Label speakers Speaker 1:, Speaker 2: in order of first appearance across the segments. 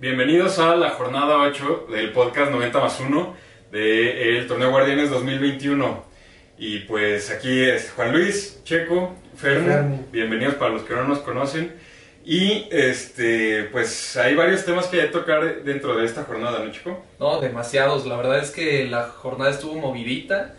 Speaker 1: bienvenidos a la jornada 8 del podcast 90 más 1 del Torneo Guardianes 2021. Y pues aquí es Juan Luis, Checo, Fermo, bienvenidos para los que no nos conocen. Y este, pues hay varios temas que hay que tocar dentro de esta jornada, ¿no, Chico?
Speaker 2: No, demasiados. La verdad es que la jornada estuvo movidita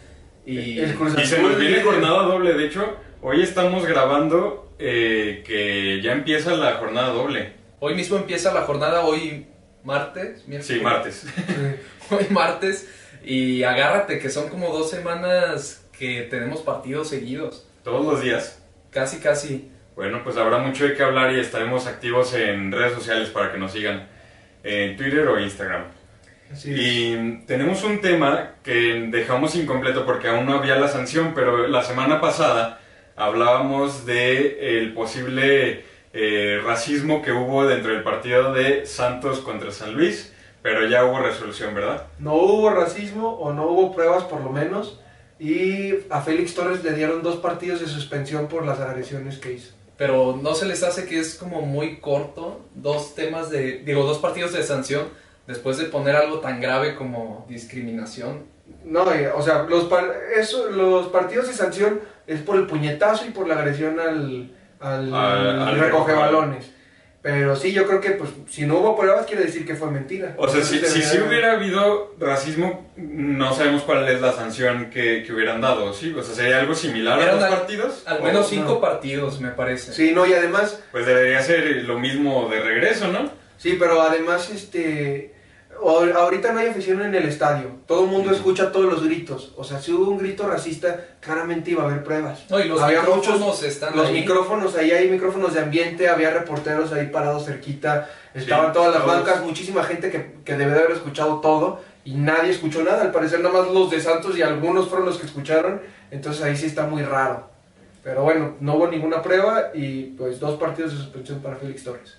Speaker 2: y
Speaker 3: El Cruz
Speaker 1: Y se nos viene jornada doble, de hecho, hoy estamos grabando eh, que ya empieza la jornada doble.
Speaker 2: Hoy mismo empieza la jornada, hoy martes. miércoles.
Speaker 1: Sí, martes.
Speaker 2: Hoy martes y agárrate que son como dos semanas que tenemos partidos seguidos.
Speaker 1: Todos los días.
Speaker 2: Casi, casi.
Speaker 1: Bueno, pues habrá mucho de qué hablar y estaremos activos en redes sociales para que nos sigan en Twitter o Instagram.
Speaker 3: Así es.
Speaker 1: Y tenemos un tema que dejamos incompleto porque aún no había la sanción, pero la semana pasada hablábamos de el posible eh, racismo que hubo dentro del partido de Santos contra San Luis, pero ya hubo resolución, ¿verdad?
Speaker 3: No hubo racismo o no hubo pruebas por lo menos. Y a Félix Torres le dieron dos partidos de suspensión por las agresiones que hizo.
Speaker 2: Pero no se les hace que es como muy corto dos temas de, digo, dos partidos de sanción después de poner algo tan grave como discriminación.
Speaker 3: No, o sea, los, par- eso, los partidos de sanción es por el puñetazo y por la agresión al, al,
Speaker 1: Al- al
Speaker 3: recoge balones. Pero sí, yo creo que pues si no hubo pruebas quiere decir que fue mentira.
Speaker 1: O sea, si, si, si
Speaker 3: debería-
Speaker 1: hubiera habido racismo, no sabemos cuál es la sanción que, que hubieran dado, ¿sí? O sea, sería algo similar a los
Speaker 2: al-
Speaker 1: partidos.
Speaker 2: Al menos
Speaker 3: no.
Speaker 2: cinco partidos, me parece.
Speaker 3: Sí, no, y además
Speaker 1: Pues debería ser lo mismo de regreso, ¿no?
Speaker 3: Sí, pero además, este, ahorita no hay afición en el estadio. Todo el mundo escucha todos los gritos. O sea, si hubo un grito racista, claramente iba a haber pruebas.
Speaker 2: No, y los
Speaker 3: Había
Speaker 2: micrófonos
Speaker 3: muchos-
Speaker 2: están
Speaker 3: Los
Speaker 2: ahí.
Speaker 3: micrófonos, ahí hay micrófonos de ambiente, había reporteros ahí parados cerquita, estaban
Speaker 1: Sí,
Speaker 3: todas las
Speaker 1: todos.
Speaker 3: bancas, muchísima gente que, que debe de haber escuchado todo y nadie escuchó nada. Al parecer nada más los de Santos y algunos fueron los que escucharon, entonces ahí sí está muy raro. Pero bueno, no hubo ninguna prueba y pues dos partidos de suspensión para Félix Torres.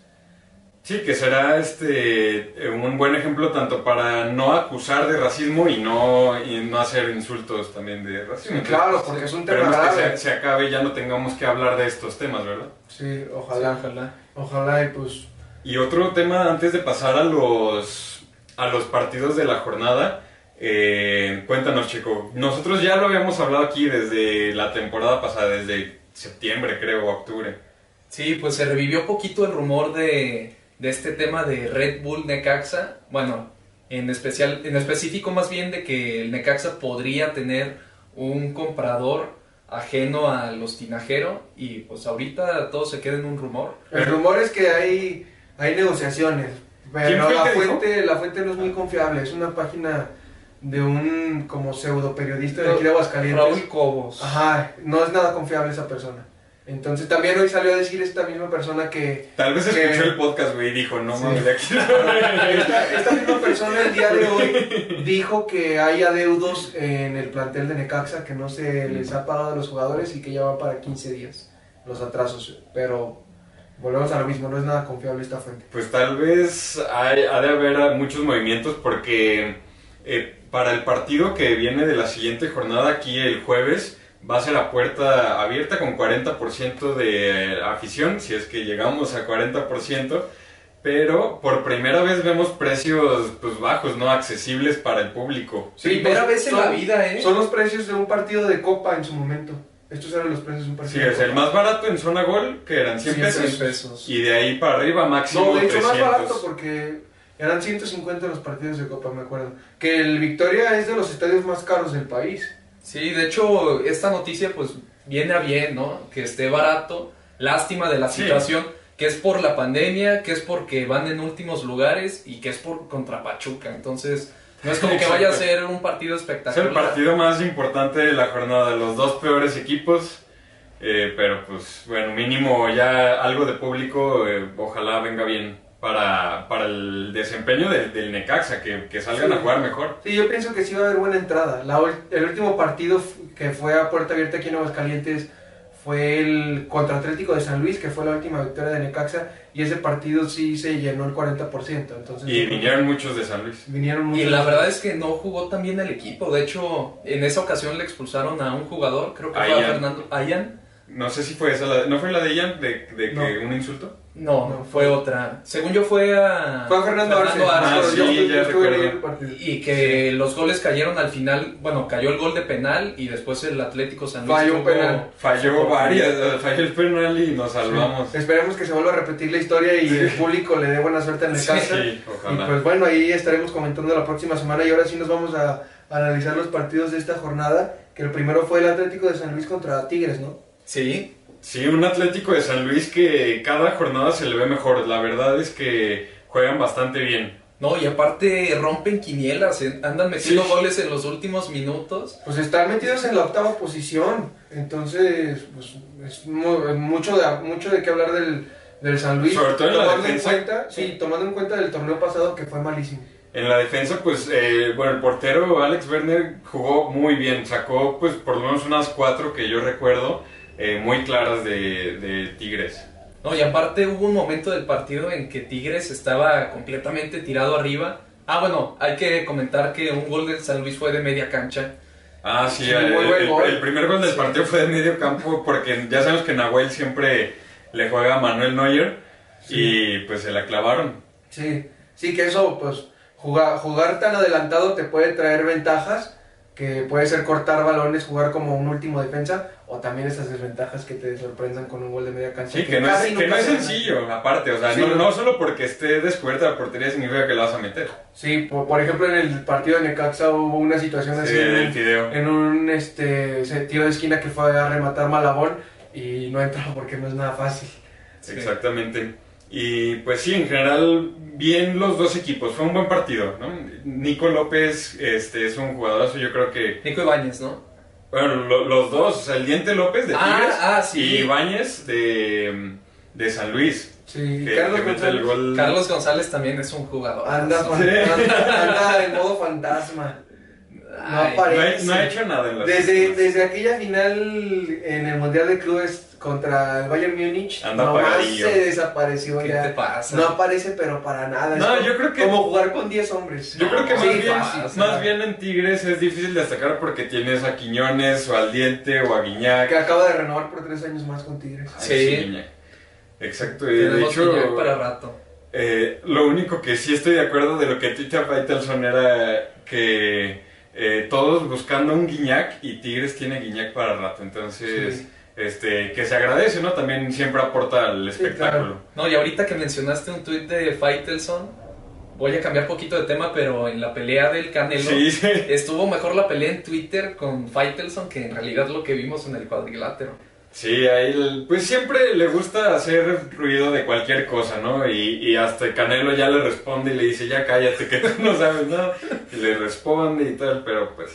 Speaker 1: Sí, que será este eh, un buen ejemplo tanto para no acusar de racismo y no, y no hacer insultos también de racismo.
Speaker 3: Claro, porque es un tema
Speaker 1: Esperemos que
Speaker 3: grave.
Speaker 1: se, se acabe y ya no tengamos que hablar de estos temas, ¿verdad?
Speaker 3: Sí,
Speaker 2: Sí,
Speaker 3: ojalá.
Speaker 2: ojalá.
Speaker 3: Ojalá y pues
Speaker 1: Y otro tema antes de pasar a los, a los partidos de la jornada, eh, cuéntanos Chico, nosotros ya lo habíamos hablado aquí desde la temporada pasada, desde septiembre creo, o octubre.
Speaker 2: Sí, pues se revivió poquito el rumor de, de este tema de Red Bull Necaxa. Bueno, en especial, en específico más bien de que el Necaxa podría tener un comprador ajeno a los Tinajero y pues ahorita todo se queda en un rumor.
Speaker 3: el rumor es que hay, hay negociaciones,
Speaker 1: ¿Quién
Speaker 3: pero la
Speaker 1: dijo?
Speaker 3: fuente, la fuente no es muy confiable, es una página de un como pseudo periodista de aquí de Aguascalientes.
Speaker 2: Raúl Cobos.
Speaker 3: Ajá, no es nada confiable esa persona. Entonces también hoy salió a decir esta misma persona que
Speaker 1: Tal vez
Speaker 3: Que-
Speaker 1: escuchó el podcast, güey, y dijo, no
Speaker 3: Sí.
Speaker 1: mames, aquí.
Speaker 3: esta, esta misma persona el día de hoy dijo que hay adeudos en el plantel de Necaxa que no se les ha pagado a los jugadores y que ya van para 15 días los atrasos. Pero volvemos a lo mismo, no es nada confiable esta fuente.
Speaker 1: Pues tal vez hay- ha de haber muchos movimientos porque eh, para el partido que viene de la siguiente jornada aquí el jueves va a ser la puerta abierta con 40% de afición, si es que llegamos a 40%, pero por primera vez vemos precios pues bajos, no accesibles para el público.
Speaker 2: Primera
Speaker 3: pues,
Speaker 2: vez en
Speaker 3: son-
Speaker 2: la vida, ¿eh?
Speaker 3: Son los precios de un partido de Copa en su momento. Estos eran los precios de un
Speaker 1: Sí,
Speaker 3: partido.
Speaker 1: es
Speaker 3: de
Speaker 1: el
Speaker 3: Copa.
Speaker 1: más barato en zona gol, que eran 100
Speaker 3: 100
Speaker 1: pesos,
Speaker 2: pesos.
Speaker 1: y de ahí para arriba máximo
Speaker 3: No, de hecho
Speaker 1: 300.
Speaker 3: más barato porque eran 150 los partidos de Copa, me acuerdo. Que el Victoria es de los estadios más caros del país.
Speaker 2: Sí, de hecho, esta noticia pues viene a bien, ¿no? Que esté barato. Lástima de la
Speaker 1: Sí.
Speaker 2: situación, que es por la pandemia, que es porque van en últimos lugares y que es por contra Pachuca. Entonces, no es como que vaya a ser un partido
Speaker 1: Es el
Speaker 2: espectacular.
Speaker 1: partido más importante de la jornada, los dos peores equipos, eh, pero pues bueno, mínimo ya algo de público, eh, ojalá venga bien para, para el desempeño del, del Necaxa, que, que salgan
Speaker 3: Sí.
Speaker 1: a jugar mejor.
Speaker 3: Sí, yo pienso que sí va a haber buena entrada. La el último partido que fue a puerta abierta aquí en Aguascalientes fue el contra Atlético de San Luis, que fue la última victoria de Necaxa, y ese partido sí se llenó el 40%. Entonces,
Speaker 1: Y vinieron muchos de San Luis.
Speaker 3: vinieron
Speaker 2: Y
Speaker 3: muchos.
Speaker 2: la verdad es que no jugó tan bien el equipo. De hecho, en esa ocasión le expulsaron a un jugador, creo que fue a. Fernando Ayan.
Speaker 1: No sé si fue esa, la, ¿no fue la de ella de, de que
Speaker 3: No.
Speaker 1: un insulto?
Speaker 2: No,
Speaker 3: No,
Speaker 2: fue otra. Según yo fue a...
Speaker 3: Fue a Fernando Arce.
Speaker 1: Ah, sí,
Speaker 3: yo, en el partido.
Speaker 2: Y que los goles cayeron al final, bueno, cayó el gol de penal y después el Atlético San Luis
Speaker 3: Falló penal.
Speaker 1: Falló varias, falló el penal y nos salvamos.
Speaker 3: Esperemos que se vuelva a repetir la historia y el público le dé buena suerte Necaxa.
Speaker 1: Sí,
Speaker 3: Y
Speaker 1: ojalá.
Speaker 3: pues bueno, ahí estaremos comentando la próxima semana y ahora sí nos vamos a analizar los partidos de esta jornada, que el primero fue el Atlético de San Luis contra Tigres, ¿no?
Speaker 2: Sí,
Speaker 1: Sí, un Atlético de San Luis que cada jornada se le ve mejor. La verdad es que juegan bastante bien.
Speaker 2: no, y aparte rompen quinielas, eh, andan metiendo
Speaker 1: Sí.
Speaker 2: goles en los últimos minutos.
Speaker 3: Pues están metidos en la octava posición, entonces pues, es mu- mucho de, mucho de qué hablar del, del San Luis.
Speaker 1: Sobre todo en la defensa.
Speaker 3: cuenta, sí, tomando en cuenta del torneo pasado que fue malísimo.
Speaker 1: En la defensa, pues, eh, bueno, el portero Alex Werner jugó muy bien. Sacó, pues, por lo menos unas cuatro que yo recuerdo eh, muy claras de, de Tigres.
Speaker 2: No, y aparte hubo un momento del partido en que Tigres estaba completamente tirado arriba. Ah, bueno, hay que comentar que un gol del San Luis fue de media cancha.
Speaker 1: Ah, sí, el, primer gol del
Speaker 2: Sí.
Speaker 1: partido fue de medio campo porque ya sabemos que Nahuel siempre le juega a Manuel Neuer y pues se la clavaron.
Speaker 3: Sí, sí que eso, pues, jugar, jugar tan adelantado te puede traer ventajas, que puede ser cortar balones, jugar como un último defensa, o también esas desventajas que te sorprendan con un gol de media cancha.
Speaker 1: Sí, que no es, que no sencillo, aparte, o sea,
Speaker 3: Sí,
Speaker 1: no, solo porque esté descubierta la portería significa que la vas a meter.
Speaker 3: Sí, por, por ejemplo, en el partido de Necaxa hubo una situación así
Speaker 1: Sí,
Speaker 3: en, un-
Speaker 1: fideo.
Speaker 3: en un este, tiro de esquina que fue a rematar Malabón y no entró porque no es nada fácil.
Speaker 2: Sí.
Speaker 1: Exactamente. Y pues sí, en general, bien los dos equipos. Fue un buen partido, ¿no? Nico López este, es un jugadorazo, yo creo que...
Speaker 2: Nico Ibáñez, ¿no?
Speaker 1: Bueno, lo- los dos, o sea, el Diente López de
Speaker 2: Ah,
Speaker 1: Tigres
Speaker 2: ah, sí.
Speaker 1: y Ibáñez de, de San Luis.
Speaker 3: Sí,
Speaker 1: Que,
Speaker 3: Carlos
Speaker 1: que
Speaker 3: González
Speaker 1: gol.
Speaker 2: Carlos González también es un jugador.
Speaker 3: anda,
Speaker 1: Sí.
Speaker 3: anda, anda en modo fantasma. No
Speaker 2: Ay,
Speaker 1: No ha,
Speaker 3: aparece.
Speaker 1: no ha hecho nada en las
Speaker 3: Desde, desde aquella final en el Mundial de Clubes contra el Bayern Múnich,
Speaker 1: Anda
Speaker 3: nomás se desapareció
Speaker 2: ¿Qué
Speaker 3: ya.
Speaker 2: te pasa?
Speaker 3: No aparece, pero para nada. Es
Speaker 1: No,
Speaker 3: como-
Speaker 1: yo creo que-
Speaker 3: Como jugar con 10 hombres.
Speaker 1: Yo creo que
Speaker 2: Sí,
Speaker 1: más, bien, más bien en Tigres es difícil destacar porque tienes a Quiñones o al Diente o a Guiñac.
Speaker 3: Que acaba de renovar por 3 años más con Tigres.
Speaker 1: Ay,
Speaker 2: Sí.
Speaker 1: Guiñac. Exacto, y de hecho,
Speaker 2: Guiñac para rato.
Speaker 1: eh, lo único que sí estoy de acuerdo de lo que tuitea Faitelson era que eh, todos buscando un Guiñac y Tigres tiene Guiñac para rato, entonces
Speaker 3: Sí.
Speaker 1: Este que se agradece, ¿no? También siempre aporta al espectáculo.
Speaker 2: No, y ahorita que mencionaste un tuit de Faitelson, voy a cambiar poquito de tema, pero en la pelea del Canelo
Speaker 1: Sí, sí.
Speaker 2: estuvo mejor la pelea en Twitter con Faitelson que en realidad lo que vimos en el cuadrilátero.
Speaker 1: Sí, a él, pues siempre le gusta hacer ruido de cualquier cosa, ¿no? Y, y hasta Canelo ya le responde y le dice, ya cállate, que tú no sabes nada. Y le responde y tal, pero pues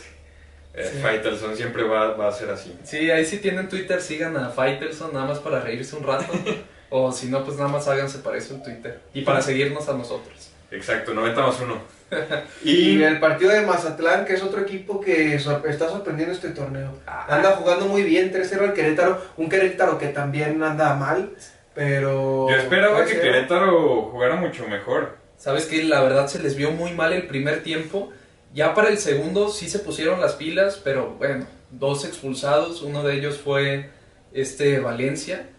Speaker 1: eh,
Speaker 3: Sí.
Speaker 1: Faitelson siempre va, va a ser así.
Speaker 2: Sí, ahí sí tienen Twitter, sigan a Faitelson nada más para reírse un rato. o si no, pues nada más háganse para eso en Twitter. Y para seguirnos a nosotros.
Speaker 1: Exacto, 90 más 1.
Speaker 3: Y
Speaker 1: Y
Speaker 3: el partido de Mazatlán, que es otro equipo que sor- está sorprendiendo este torneo.
Speaker 2: Ah.
Speaker 3: Anda jugando muy bien, 3-0 al Querétaro. Un Querétaro que también anda mal, pero...
Speaker 1: yo esperaba que
Speaker 3: 3-0.
Speaker 1: Querétaro jugara mucho mejor.
Speaker 2: Sabes que la verdad se les vio muy mal el primer tiempo. Ya para el segundo sí se pusieron las pilas, pero bueno, dos expulsados, uno de ellos fue este Valencia.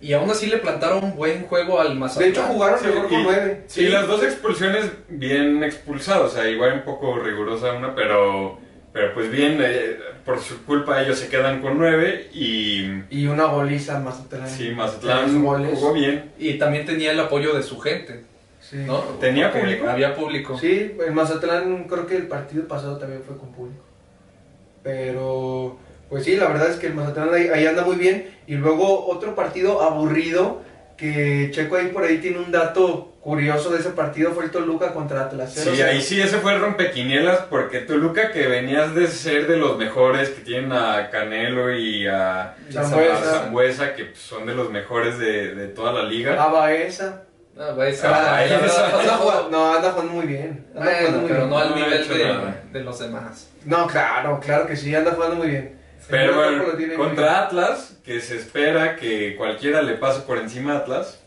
Speaker 2: Y aún así le plantaron un buen juego al
Speaker 3: De
Speaker 2: Mazatlán.
Speaker 3: hecho, jugaron
Speaker 1: Sí,
Speaker 3: mejor con
Speaker 1: y-
Speaker 3: 9.
Speaker 1: Sí, las dos expulsiones bien expulsadas, o sea, igual un poco rigurosa una, pero, pero pues bien, eh, por su culpa ellos se quedan con 9 y
Speaker 3: Y una goliza al Mazatlán.
Speaker 1: sí, Mazatlán
Speaker 3: goles.
Speaker 1: jugó bien.
Speaker 2: Y también tenía el apoyo de su gente,
Speaker 3: Sí.
Speaker 2: ¿no?
Speaker 1: ¿Tenía
Speaker 2: Porque
Speaker 1: público?
Speaker 2: Había público.
Speaker 3: Sí, el Mazatlán creo que el partido pasado también fue con público. Pero, pues sí, la verdad es que el Mazatlán ahí, ahí anda muy bien. Y luego otro partido aburrido, que Checo ahí por ahí tiene un dato curioso de ese partido, fue el Toluca contra Atlas.
Speaker 1: Sí,
Speaker 3: 0-0.
Speaker 1: ahí sí, ese fue el rompequinielas, porque Toluca, que venías de ser de los mejores, que tienen a Canelo y a,
Speaker 3: Zambuesa.
Speaker 1: que son de los mejores de, de toda la liga.
Speaker 3: A Baeza. No, anda jugando muy bien. Anda jugando
Speaker 2: Bueno,
Speaker 3: muy
Speaker 2: pero
Speaker 3: bien.
Speaker 2: no al nivel de, los demás.
Speaker 3: No, claro, claro que sí, anda jugando muy bien.
Speaker 1: Pero bueno, contra Atlas, que se espera que cualquiera le pase por encima a Atlas,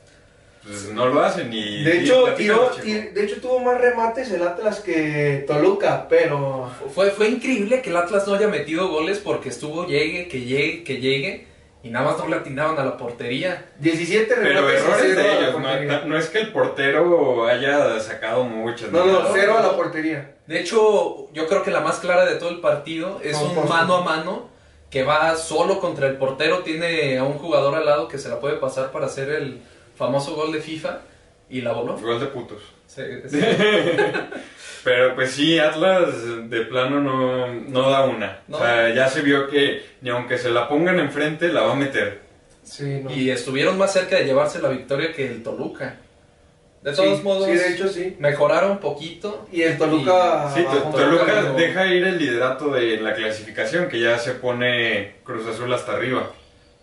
Speaker 1: pues no lo hacen y...
Speaker 3: De hecho, tiró, de hecho, tuvo más remates el Atlas que Toluca, pero
Speaker 2: Fue, fue increíble que el Atlas no haya metido goles porque estuvo llegue, que llegue, que llegue. Y nada más no le atinaban a la portería.
Speaker 3: 17
Speaker 1: Pero
Speaker 3: remates
Speaker 1: errores de ellos, no, no es que el portero haya sacado muchas.
Speaker 3: No, no,
Speaker 1: nada.
Speaker 3: cero a la portería.
Speaker 2: De hecho, yo creo que la más clara de todo el partido es un mano a mano que va solo contra el portero, tiene a un jugador al lado que se la puede pasar para hacer el famoso gol de FIFA y la voló.
Speaker 1: Gol de putos.
Speaker 2: Sí, sí.
Speaker 1: Pero pues sí, Atlas de plano no, no da una.
Speaker 2: No.
Speaker 1: O sea, ya se vio que ni aunque se la pongan enfrente, la va a meter.
Speaker 3: Sí, no.
Speaker 2: Y estuvieron más cerca de llevarse la victoria que el Toluca. De
Speaker 3: Sí,
Speaker 2: todos modos,
Speaker 3: Sí, de hecho sí.
Speaker 2: mejoraron un poquito.
Speaker 3: Y el Toluca.
Speaker 1: Sí, Toluca
Speaker 2: pero-
Speaker 1: deja ir el liderato de la clasificación, que ya se pone Cruz Azul hasta arriba.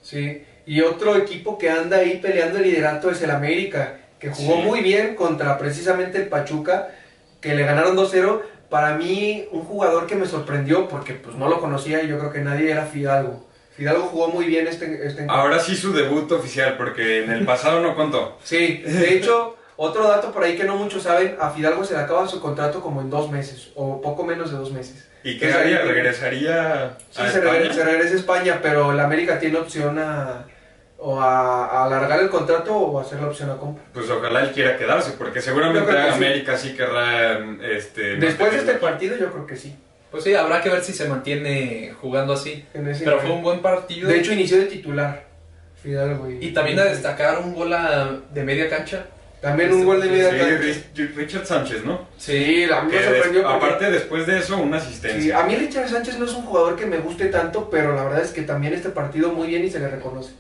Speaker 3: Sí. Y otro equipo que anda ahí peleando el liderato es el América, que jugó
Speaker 1: Sí.
Speaker 3: muy bien contra precisamente el Pachuca, que le ganaron 2-0. Para mí, un jugador que me sorprendió, porque pues no lo conocía y yo creo que nadie era Fidalgo. Fidalgo jugó muy bien este, este encuentro.
Speaker 1: Ahora sí su debut oficial, porque en el pasado no contó.
Speaker 3: Sí, de hecho, otro dato por ahí que no muchos saben, a Fidalgo se le acaba su contrato como en dos meses, o poco menos de dos meses.
Speaker 1: ¿Y qué haría? ¿Regresaría
Speaker 3: Sí,
Speaker 1: a
Speaker 3: se,
Speaker 1: España?
Speaker 3: regresa, se regresa a España, pero el América tiene opción a, o a, a alargar el contrato o a hacer la opción a compra.
Speaker 1: Pues ojalá él quiera quedarse, porque seguramente
Speaker 3: que sí.
Speaker 1: América sí querrá... Este,
Speaker 3: Después de este partido yo creo que sí.
Speaker 2: Pues sí, habrá que ver si se mantiene jugando así.
Speaker 3: en ese
Speaker 2: Pero
Speaker 3: nivel.
Speaker 2: fue un buen partido.
Speaker 3: De hecho inició de titular Fidalgo. Y,
Speaker 2: y también a destacar un gol a- de media cancha.
Speaker 3: También un gol de media
Speaker 1: Sí,
Speaker 3: cancha.
Speaker 1: Rich- Richard Sánchez, ¿no?
Speaker 3: Sí, a mí
Speaker 1: Que
Speaker 3: me
Speaker 1: des-
Speaker 3: sorprendió porque-
Speaker 1: aparte, después de eso, una
Speaker 3: Sí,
Speaker 1: asistencia.
Speaker 3: a mí Richard Sánchez no es un jugador que me guste tanto, pero la verdad es que también este partido muy bien y se le reconoce.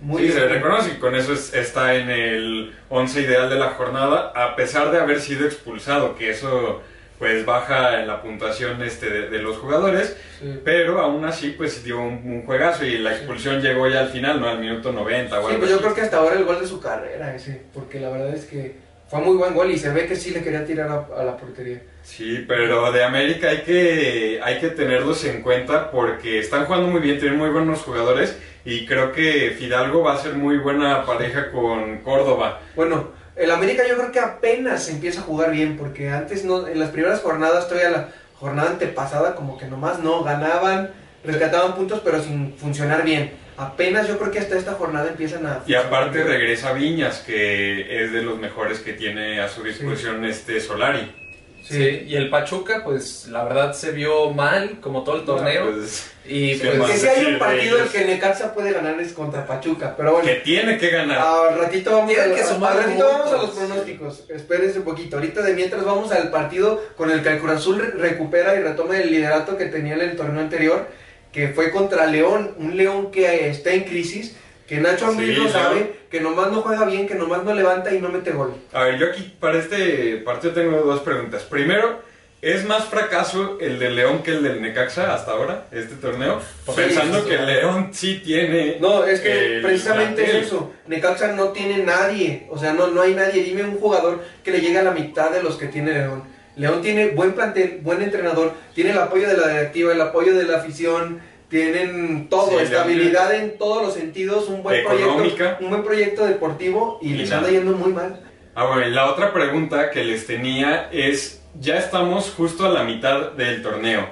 Speaker 3: Muy
Speaker 1: sí,
Speaker 3: bien.
Speaker 1: se reconoce y con eso es- está en el 11 ideal de la jornada, a pesar de haber sido expulsado, que eso pues baja en la puntuación este de, de los jugadores,
Speaker 3: Sí.
Speaker 1: pero aún así pues dio un, un juegazo y la expulsión llegó ya al final, ¿no? Al minuto 90 o
Speaker 3: Sí, pues yo creo que hasta ahora el gol de su carrera ese, porque la verdad es que fue muy buen gol y se ve que sí le quería tirar a, a la portería.
Speaker 1: Sí, pero de América hay que, hay que tenerlos en cuenta porque están jugando muy bien, tienen muy buenos jugadores y creo que Fidalgo va a ser muy buena pareja con Córdoba.
Speaker 3: Bueno, el América yo creo que apenas empieza a jugar bien, porque antes no, en las primeras jornadas, todavía la jornada antepasada, como que nomás no ganaban, rescataban puntos, pero sin funcionar bien. Apenas yo creo que hasta esta jornada empiezan a.
Speaker 1: Y aparte
Speaker 3: bien.
Speaker 1: regresa Viñas, que es de los mejores que tiene a su disposición este Solari.
Speaker 2: Sí. Y el Pachuca, pues la verdad se vio mal, como todo el torneo.
Speaker 1: Pues,
Speaker 2: y
Speaker 1: sí,
Speaker 2: pues.
Speaker 3: Que si hay
Speaker 1: Sí,
Speaker 3: un partido el que Necaxa puede ganar es contra Pachuca, pero bueno.
Speaker 1: que tiene que ganar.
Speaker 3: Al ratito vamos, a,
Speaker 2: que
Speaker 3: al ratito vamos a los pronósticos. Espérense un poquito. Ahorita de mientras vamos al partido con el que el Cruz Azul re- recupera y retoma el liderato que tenía en el torneo anterior, que fue contra León, un León que eh, está en crisis, que Nacho Ambriz
Speaker 1: Sí,
Speaker 3: lo sabe, que nomás no juega bien, que nomás no levanta y no mete gol.
Speaker 1: A ver, yo aquí para este partido tengo dos preguntas. Primero, ¿es más fracaso el del León que el del Necaxa hasta ahora, este torneo? Pensando
Speaker 3: sí,
Speaker 1: que León sí tiene...
Speaker 3: No, es que
Speaker 1: el
Speaker 3: precisamente
Speaker 1: plantel.
Speaker 3: es eso. Necaxa no tiene nadie, o sea, no, no hay nadie. Dime un jugador que le llegue a la mitad de los que tiene León. León tiene buen plantel, buen entrenador, tiene el apoyo de la directiva, el apoyo de la afición, tienen todo,
Speaker 1: Sí,
Speaker 3: estabilidad en todos los sentidos, un buen
Speaker 1: Económica.
Speaker 3: proyecto, un buen proyecto deportivo y
Speaker 1: Y
Speaker 3: les anda yendo muy mal.
Speaker 1: Ah, bueno, y la otra pregunta que les tenía es, ya estamos justo a la mitad del torneo.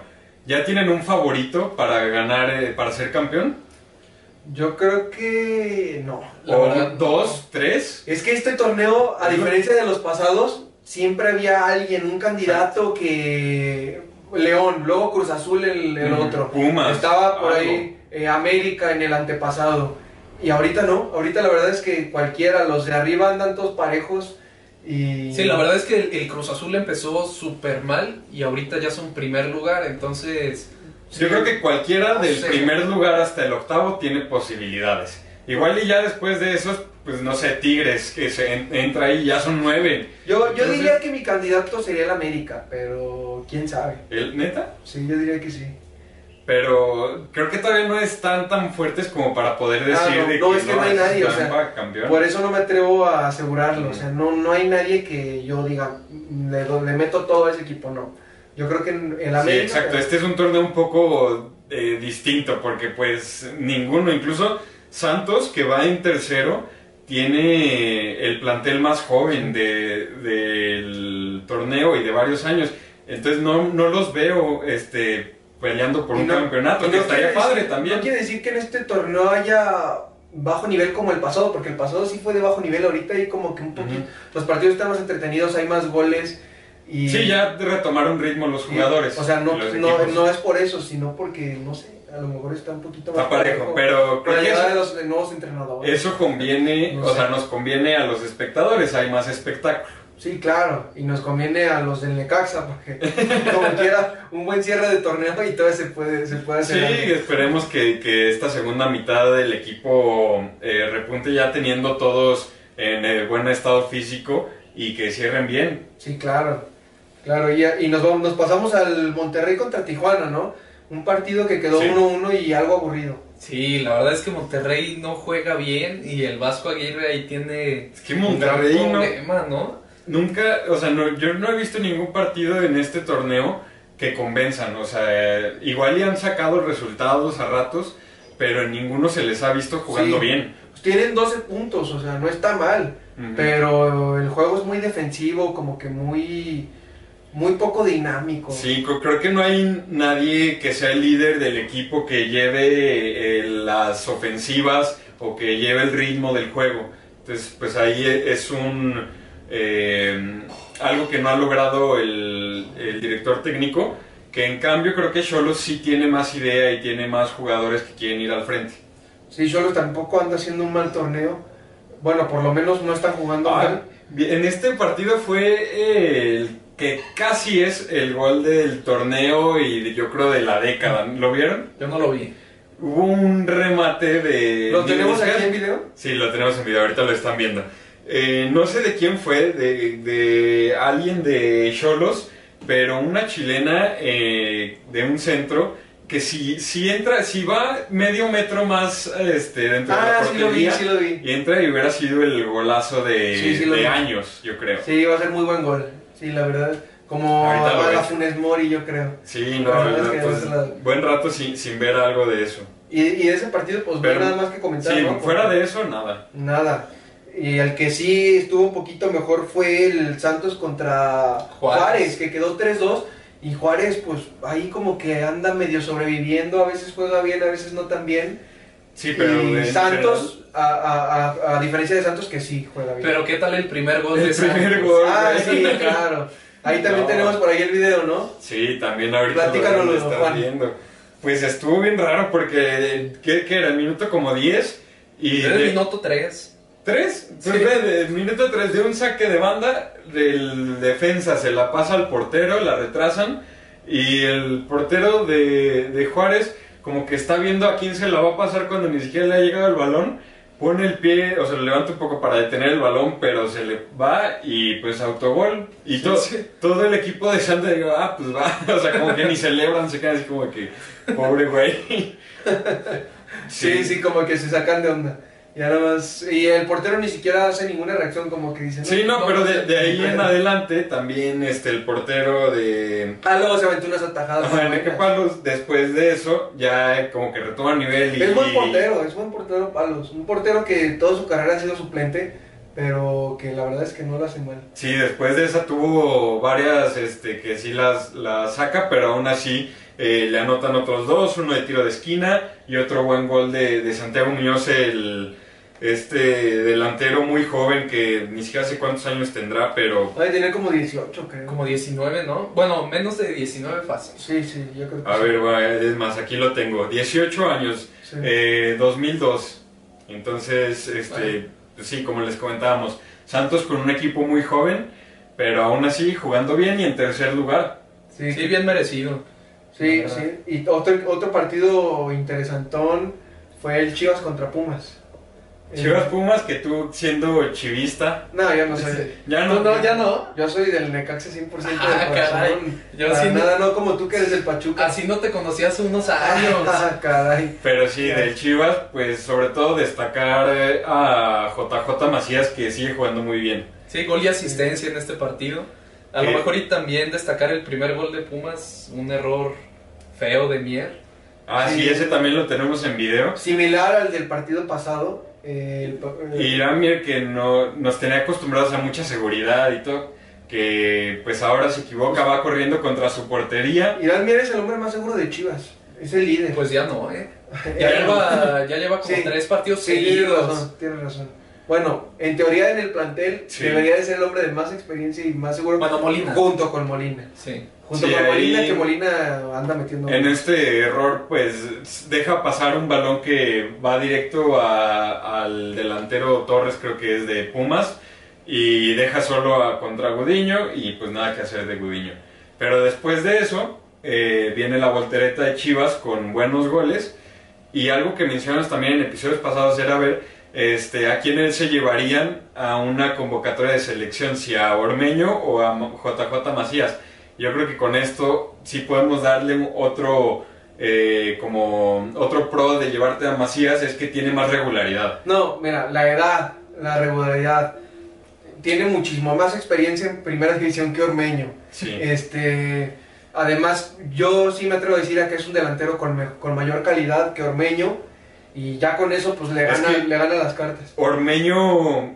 Speaker 1: ¿Ya tienen un favorito para ganar, eh, para ser campeón?
Speaker 3: Yo creo que no.
Speaker 2: La
Speaker 1: ¿O
Speaker 2: verdad,
Speaker 1: dos, tres?
Speaker 3: Es que este torneo, a diferencia de los pasados, siempre había alguien, un candidato que... León, luego Cruz Azul el, otro.
Speaker 1: Pumas,
Speaker 3: Estaba por
Speaker 1: algo.
Speaker 3: ahí eh, América en el antepasado. Y ahorita no, ahorita la verdad es que cualquiera, los de arriba andan todos parejos y...
Speaker 2: Sí, la verdad es que el, el Cruz Azul empezó súper mal y ahorita ya son primer lugar, entonces...
Speaker 1: Yo creo que cualquiera
Speaker 2: No
Speaker 1: del
Speaker 2: sé.
Speaker 1: primer lugar hasta el octavo tiene posibilidades. Igual y ya después de esos, pues no sé, Tigres, que se en- entra ahí, ya son nueve.
Speaker 3: Yo, yo diría que mi candidato sería el América, pero quién sabe.
Speaker 1: ¿El, ¿Neta?
Speaker 3: Sí, yo diría que sí.
Speaker 1: Pero creo que todavía no están tan fuertes como para poder
Speaker 3: Ah,
Speaker 1: decir
Speaker 3: no,
Speaker 1: de
Speaker 3: no, es que no hay nadie, o sea,
Speaker 1: campeón.
Speaker 3: Por eso no me atrevo a asegurarlo. O sea, no, no hay nadie que yo diga, le, meto todo a ese equipo, no. Yo creo que en el
Speaker 1: Sí,
Speaker 3: América...
Speaker 1: exacto. Este es un torneo un poco eh, distinto porque pues ninguno, incluso Santos que va en tercero, tiene el plantel más joven de- del torneo y de varios años. Entonces no, no los veo este peleando por
Speaker 3: Y
Speaker 1: un campeonato,
Speaker 3: y
Speaker 1: que
Speaker 3: no
Speaker 1: estaría
Speaker 3: quiere
Speaker 1: padre
Speaker 3: decir-
Speaker 1: también.
Speaker 3: No quiere decir que en este torneo haya bajo nivel como el pasado, porque el pasado sí fue de bajo nivel, ahorita hay como que un poquito, los partidos están más entretenidos, hay más goles y...
Speaker 1: Sí, ya retomaron ritmo los jugadores.
Speaker 3: O sea, no, no, no es por eso, sino porque, no sé, a lo mejor está un poquito más
Speaker 1: Está parejo, pero creo
Speaker 3: la
Speaker 1: que
Speaker 3: llegada de los de nuevos entrenadores.
Speaker 1: eso conviene,
Speaker 3: No
Speaker 1: o
Speaker 3: sé.
Speaker 1: sea, nos conviene a los espectadores, hay más espectáculo.
Speaker 3: Sí, claro, y nos conviene a los del Necaxa, porque como quiera, un buen cierre de torneo y todavía se puede, se puede
Speaker 1: Sí,
Speaker 3: hacer. algo.
Speaker 1: esperemos que, que esta segunda mitad del equipo eh, repunte ya teniendo todos en eh, buen estado físico y que cierren bien.
Speaker 3: Sí, claro. Claro, y, y nos, vamos, nos pasamos al Monterrey contra Tijuana, ¿no? Un partido que quedó
Speaker 1: Sí.
Speaker 3: 1-1 y algo aburrido.
Speaker 2: Sí, la verdad es que Monterrey no juega bien y el Vasco Aguirre ahí tiene
Speaker 1: Es que
Speaker 2: un
Speaker 1: Monterrey no,
Speaker 2: problema, ¿no?
Speaker 1: nunca, o sea, no, yo no he visto ningún partido en este torneo que convenzan, o sea, igual ya han sacado resultados a ratos, pero en ninguno se les ha visto jugando
Speaker 3: Sí.
Speaker 1: bien.
Speaker 3: Pues tienen 12 puntos, o sea, no está mal. Pero el juego es muy defensivo, como que muy, muy poco dinámico.
Speaker 1: Sí, creo que no hay nadie que sea el líder del equipo que lleve eh, las ofensivas o que lleve el ritmo del juego. Entonces, pues ahí e- es un eh, algo que no ha logrado el, el director técnico, que en cambio creo que Cholos sí tiene más idea y tiene más jugadores que quieren ir al frente.
Speaker 3: Sí, Cholos tampoco anda haciendo un mal torneo. Bueno, por lo menos no están jugando
Speaker 1: Ah,
Speaker 3: mal.
Speaker 1: en este partido fue eh, el que casi es el gol del torneo y de- yo creo de la década. ¿Lo vieron?
Speaker 2: Yo no lo vi.
Speaker 1: Hubo un remate de...
Speaker 3: ¿Lo tenemos aquí en video?
Speaker 1: Sí, lo tenemos en video, ahorita lo están viendo. Eh, no sé de quién fue, de, de alguien de Cholos, pero una chilena eh, de un centro que si, si entra, si va medio metro más este, dentro de la
Speaker 3: Ah, sí lo vi,
Speaker 1: portería
Speaker 3: sí lo vi.
Speaker 1: y entra y hubiera sido el golazo de,
Speaker 3: Sí, sí lo
Speaker 1: de años, yo creo.
Speaker 3: Sí, va a ser muy buen gol. Sí, la verdad. Como a la. Funes Mori, yo creo.
Speaker 1: Sí, no, pues,
Speaker 3: la-
Speaker 1: buen rato sin, sin ver algo de eso.
Speaker 3: Y, y de ese partido, pues no nada más que comentar.
Speaker 1: Sí,
Speaker 3: ¿no?
Speaker 1: fuera de eso, nada.
Speaker 3: Nada. Y el que sí estuvo un poquito mejor fue el Santos contra Juárez,
Speaker 2: Juárez.
Speaker 3: que quedó 3-2. Y Juárez, pues ahí como que anda medio sobreviviendo. A veces juega bien, a veces no tan bien.
Speaker 1: Sí, pero
Speaker 3: y Santos, a, a- a- a diferencia de Santos, que sí juega bien.
Speaker 2: Pero ¿qué tal el primer gol
Speaker 1: El
Speaker 2: de
Speaker 1: primer
Speaker 2: Santos?
Speaker 1: gol.
Speaker 3: ah, sí, claro. Ahí también
Speaker 1: No.
Speaker 3: tenemos por ahí el video, ¿no?
Speaker 1: Sí, también ahorita
Speaker 3: Platícanos,
Speaker 1: lo están
Speaker 3: Juan.
Speaker 1: viendo. Pues estuvo bien raro porque, ¿qué, qué era? El minuto como 10 y...
Speaker 2: Era el
Speaker 1: de-
Speaker 2: minuto 3.
Speaker 1: ¿Tres? Pues
Speaker 2: Sí.
Speaker 1: ve, de minuto 3 de un saque de banda, del defensa se la pasa al portero, la retrasan y el portero de, de Juárez como que está viendo a quién se la va a pasar cuando ni siquiera le ha llegado el balón, pone el pie, o sea, lo levanta un poco para detener el balón, pero se le va y pues autogol. Y
Speaker 2: Sí,
Speaker 1: to-
Speaker 2: sí.
Speaker 1: todo el equipo de Santa digo, ah, pues va, o sea, como que ni celebran, se quedan así como que, pobre güey.
Speaker 3: Sí, sí, como que se sacan de onda. Y nada más. Y el portero ni siquiera hace ninguna reacción, como que dice.
Speaker 1: Sí, no, pero de, de ahí en adelante también este el portero de
Speaker 3: Ah, luego se aventó unas atajadas.
Speaker 1: Ajá. Palos después de eso ya como que retoma nivel y
Speaker 3: Es buen portero, es buen portero Palos. Un portero que toda su carrera ha sido suplente, pero que la verdad es que no lo hace mal.
Speaker 1: Sí, después de esa tuvo varias este que sí las, las saca, pero aún así eh, le anotan otros dos, uno de tiro de esquina y otro buen gol de, de Santiago Muñoz, el este delantero muy joven que ni siquiera sé cuántos años tendrá, pero
Speaker 3: Debe tener como 18, creo.
Speaker 2: Como 19, ¿no? Bueno, menos de 19 fácil.
Speaker 3: Sí, sí, yo creo que
Speaker 1: a
Speaker 3: sí.
Speaker 1: ver, va, es más, aquí lo tengo, 18 años,
Speaker 3: Sí.
Speaker 1: Eh, 2002. Entonces, este, pues sí, como les comentábamos, Santos con un equipo muy joven, pero aún así jugando bien y en tercer lugar.
Speaker 3: sí,
Speaker 2: Sí, bien merecido.
Speaker 3: sí, sí. Y otro, otro partido interesantón fue el Chivas contra Pumas.
Speaker 1: Chivas Pumas, que tú siendo chivista,
Speaker 3: No, yo no soy.
Speaker 1: Ya
Speaker 2: ¿Tú
Speaker 1: no.
Speaker 2: no, ya no?
Speaker 3: Yo soy del Necaxa 100% de
Speaker 2: Ah,
Speaker 3: corazón.
Speaker 2: caray. Yo
Speaker 3: Para
Speaker 2: sí no-
Speaker 3: nada, no como tú que eres del Pachuca.
Speaker 2: Así no te conocí hace unos años.
Speaker 3: Ah, caray.
Speaker 1: Pero sí, del Chivas, pues sobre todo destacar eh, a JJ Macías, que sigue jugando muy bien.
Speaker 2: Sí, gol y asistencia en este partido. A lo mejor y también destacar el primer gol de Pumas, un error feo de Mier.
Speaker 1: Ah, sí,
Speaker 3: Sí.
Speaker 1: ese también lo tenemos en video.
Speaker 3: Similar al del partido pasado. El
Speaker 1: Y Ramir, que no, nos tenía acostumbrados a mucha seguridad y todo, que pues ahora se equivoca, va corriendo contra su portería.
Speaker 3: Irán Mier es el hombre más seguro de Chivas. Es el líder.
Speaker 2: Pues ya no, ¿eh? Ya lleva, ya lleva como
Speaker 3: Sí.
Speaker 2: tres partidos
Speaker 3: Sí, tienes
Speaker 2: seguidos.
Speaker 3: razón, tienes razón. Bueno, en teoría en el plantel
Speaker 1: Sí.
Speaker 3: debería de ser el hombre de más experiencia y más seguro.
Speaker 2: Bueno, Molina.
Speaker 3: Junto con Molina.
Speaker 2: Sí.
Speaker 3: Junto
Speaker 1: Sí,
Speaker 3: con Molina,
Speaker 1: ahí-
Speaker 3: que Molina anda metiendo.
Speaker 1: En este error, pues deja pasar un balón que va directo a- al delantero Torres, creo que es de Pumas, y deja solo a contra Gudiño y pues nada que hacer de Gudiño. Pero después de eso, eh, viene la voltereta de Chivas con buenos goles y algo que mencionas también en episodios pasados era ver este, a quiénes se llevarían a una convocatoria de selección, si a Ormeño o a JJ Macías. Yo creo que con esto sí podemos darle otro eh, como otro pro de llevarte a Macías es que tiene más regularidad.
Speaker 3: No, mira, la edad, la regularidad. Tiene muchísimo más experiencia en primera división que Ormeño.
Speaker 1: Sí.
Speaker 3: Este, además, yo sí me atrevo a decir a que es un delantero con, con mayor calidad que Ormeño. Y ya con eso, pues le
Speaker 1: Es
Speaker 3: gana,
Speaker 1: que-
Speaker 3: le gana las cartas.
Speaker 1: Ormeño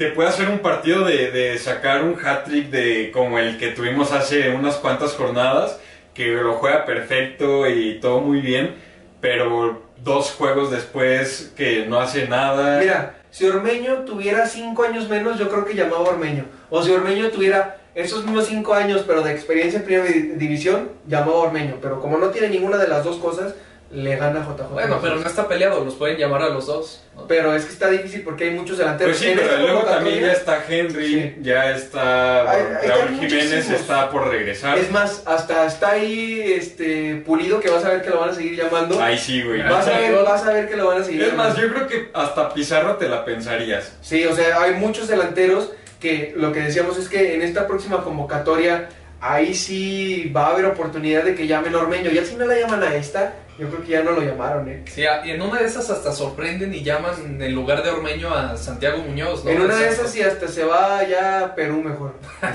Speaker 1: te puede hacer un partido de, de sacar un hat-trick de como el que tuvimos hace unas cuantas jornadas, que lo juega perfecto y todo muy bien, pero dos juegos después que no hace nada.
Speaker 3: Mira, si Ormeño tuviera cinco años menos, yo creo que llamaba Ormeño. O si Ormeño tuviera esos mismos cinco años, pero de experiencia en primera di- división, llamaba Ormeño. Pero como no tiene ninguna de las dos cosas, le gana a JJ.
Speaker 2: Bueno, pero no está peleado, los pueden llamar a los dos. ¿no?
Speaker 3: Pero es que está difícil porque hay muchos delanteros.
Speaker 1: Pues sí,
Speaker 3: En
Speaker 1: pero
Speaker 3: esta
Speaker 1: luego también ya está Henry,
Speaker 3: Sí.
Speaker 1: ya está
Speaker 3: Hay- hay
Speaker 1: Raúl
Speaker 3: muchísimos.
Speaker 1: Jiménez está por regresar.
Speaker 3: Es más, hasta está ahí este Pulido que vas a ver que lo van a seguir llamando.
Speaker 1: Ahí sí, güey.
Speaker 3: Vas a ver, vas a ver que lo van a seguir
Speaker 1: Es más, yo creo que hasta Pizarro te la pensarías.
Speaker 3: Sí, o sea, hay muchos delanteros que lo que decíamos es que en esta próxima convocatoria ahí sí va a haber oportunidad de que llamen a Ormeño. Ya si no la llaman a esta, yo creo que ya no lo llamaron, ¿eh?
Speaker 2: Sí, a- y en una de esas hasta sorprenden y llaman en lugar de Ormeño a Santiago Muñoz, ¿no?
Speaker 3: en una de esas y hasta se va ya a Perú mejor.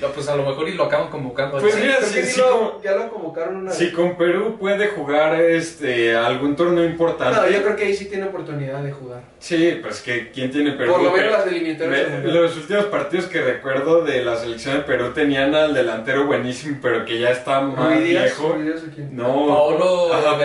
Speaker 2: No, Pues a lo mejor y lo acaban convocando.
Speaker 1: Pues
Speaker 2: Sí,
Speaker 1: mira,
Speaker 3: Creo
Speaker 1: sí,
Speaker 3: que sí
Speaker 1: sí,
Speaker 3: lo-
Speaker 1: como-
Speaker 3: ya lo convocaron una
Speaker 1: Si
Speaker 3: vez.
Speaker 1: con Perú puede jugar este algún torneo importante.
Speaker 3: No, yo creo que ahí sí tiene oportunidad de jugar.
Speaker 1: Sí, pues que quién tiene Perú.
Speaker 3: Por lo menos las.
Speaker 1: Me- los últimos partidos que recuerdo de la selección de Perú tenían al delantero buenísimo, pero que ya está más viejo.
Speaker 3: Rui Díaz, ¿o quién?
Speaker 1: No,
Speaker 2: Paolo
Speaker 1: Ajá,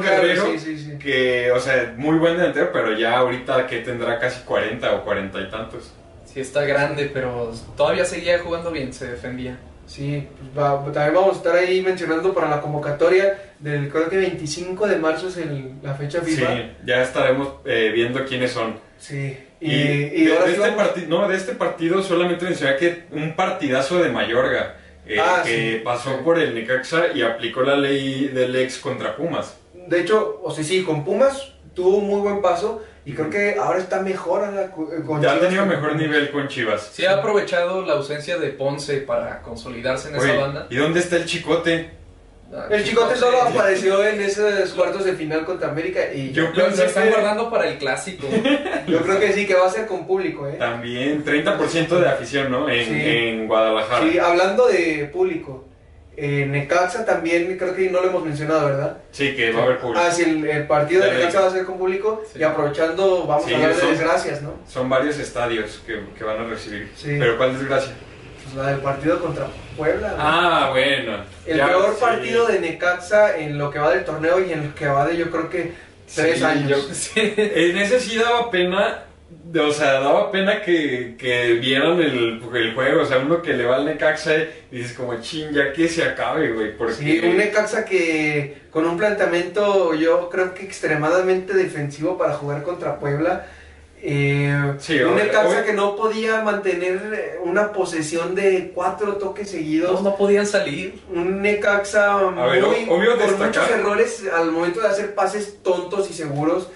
Speaker 2: Guerrero.
Speaker 3: Ah, sí, sí, sí, sí.
Speaker 1: que, o sea, muy buen delantero, pero ya ahorita que tendrá casi 40 o 40 y tantos.
Speaker 2: Sí, está grande, pero todavía seguía jugando bien, se defendía.
Speaker 3: Sí, pues va- también vamos a estar ahí mencionando para la convocatoria del creo que 25 de marzo es el- la fecha
Speaker 1: Sí,
Speaker 3: FIFA.
Speaker 1: ya estaremos eh, viendo quiénes son.
Speaker 3: Sí.
Speaker 1: Y,
Speaker 3: Y, y
Speaker 1: de,
Speaker 3: ahora
Speaker 1: de
Speaker 3: sí
Speaker 1: este
Speaker 3: vamos-
Speaker 1: partido, no, de este partido solamente mencionar que un partidazo de Mayorga, eh,
Speaker 3: Ah,
Speaker 1: que
Speaker 3: sí,
Speaker 1: pasó
Speaker 3: sí.
Speaker 1: por el Necaxa y aplicó la ley del ex contra Pumas.
Speaker 3: De hecho, o sea, sí, con Pumas tuvo un muy buen paso y creo que ahora está mejor a la eh, con
Speaker 1: Ya ha
Speaker 3: Chivas
Speaker 1: tenido
Speaker 3: que-
Speaker 1: mejor nivel con Chivas.
Speaker 2: Sí, ha aprovechado la ausencia de Ponce para consolidarse en
Speaker 1: Oye,
Speaker 2: esa banda.
Speaker 1: ¿Y dónde está el chicote?
Speaker 2: Ah,
Speaker 3: El Chicote solo apareció en esos cuartos de final contra América y
Speaker 1: Yo
Speaker 3: yo,
Speaker 2: Lo, lo
Speaker 1: pensé
Speaker 2: están
Speaker 1: que-
Speaker 2: guardando para el clásico.
Speaker 3: yo creo que sí, que va a ser con público, ¿eh?
Speaker 1: También 30% de afición, ¿no? En,
Speaker 3: Sí.
Speaker 1: en Guadalajara.
Speaker 3: Sí, hablando de público, eh, Necaxa también creo que no lo hemos mencionado, ¿verdad?
Speaker 1: Sí, que va a haber público.
Speaker 3: Ah, sí, el, el partido de
Speaker 1: Ya
Speaker 3: Necaxa va a ser con público
Speaker 2: Sí.
Speaker 3: y aprovechando vamos
Speaker 1: Sí,
Speaker 3: a hablar de desgracias, ¿no?
Speaker 1: Son varios estadios que, que van a recibir.
Speaker 3: Sí.
Speaker 1: Pero ¿cuál desgracia?
Speaker 3: Pues la del partido contra Puebla. ¿no?
Speaker 1: Ah, bueno.
Speaker 3: el
Speaker 1: Ya,
Speaker 3: peor
Speaker 1: sí.
Speaker 3: partido de Necaxa en lo que va del torneo y en lo que va de yo creo que tres
Speaker 1: Sí,
Speaker 3: años.
Speaker 1: yo-
Speaker 2: Sí.
Speaker 1: En ese sí daba pena, o sea, daba pena que, que vieran el, el juego, o sea, uno que le va al Necaxa y dices como, chin, ya que se acabe, güey, porque...
Speaker 3: Sí, un Necaxa que con un planteamiento yo creo que extremadamente defensivo para jugar contra Puebla. Eh,
Speaker 1: Sí,
Speaker 3: un Necaxa que no podía mantener eh, una posesión de cuatro toques seguidos.
Speaker 2: No, no podían salir.
Speaker 3: Un Necaxa muy,
Speaker 1: obvio
Speaker 3: con muchos errores al momento de hacer pases tontos y seguros.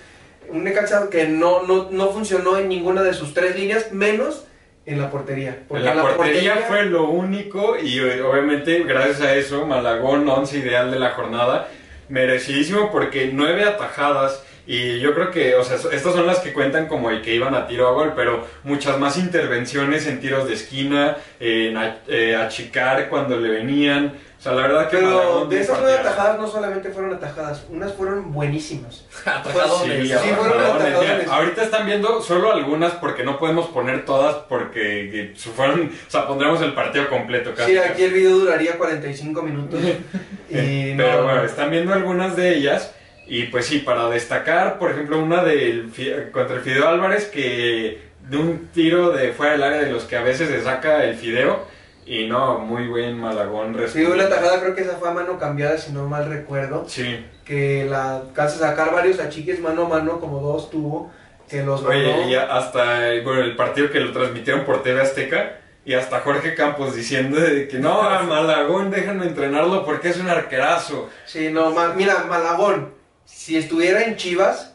Speaker 3: Un Necaxa que no, no, no funcionó en ninguna de sus tres líneas, menos en la portería. Porque
Speaker 1: la,
Speaker 3: en
Speaker 1: portería, fue lo único y eh, obviamente gracias a eso Malagón, once ideal de la jornada, merecidísimo porque nueve atajadas y yo creo que, o sea, estas son las que cuentan como el que iban a tiro a gol, pero muchas más intervenciones en tiros de esquina, en a- eh, achicar cuando le venían, o sea, la verdad que
Speaker 3: Pero de esas nueve atajadas no solamente fueron atajadones, unas fueron buenísimas.
Speaker 2: Atajadones.
Speaker 1: Sí,
Speaker 3: Sí, fueron atajadones.
Speaker 1: ahorita están viendo solo algunas porque no podemos poner todas porque su- fueron, o sea, pondremos el partido completo casi.
Speaker 3: Sí,
Speaker 1: casi.
Speaker 3: aquí el video duraría 45 minutos. y
Speaker 1: Eh,
Speaker 3: no,
Speaker 1: Pero bueno, están viendo algunas de ellas. Y pues sí, para destacar, por ejemplo, una del contra el Fideo Álvarez que de un tiro de fuera del área de los que a veces se saca el Fideo. Y no, muy buen Malagón.
Speaker 3: Sí, una tajada creo que esa fue a mano cambiada, si no mal recuerdo.
Speaker 1: Sí.
Speaker 3: Que la alcanza sacar varios achiques mano a mano, como dos tuvo, que los ganó.
Speaker 1: Oye, y hasta bueno, el partido que lo transmitieron por TV Azteca. Y hasta Jorge Campos diciendo de que no, Malagón déjenme entrenarlo porque es un arquerazo.
Speaker 3: Sí, no, ma- mira, Malagón, si estuviera en Chivas,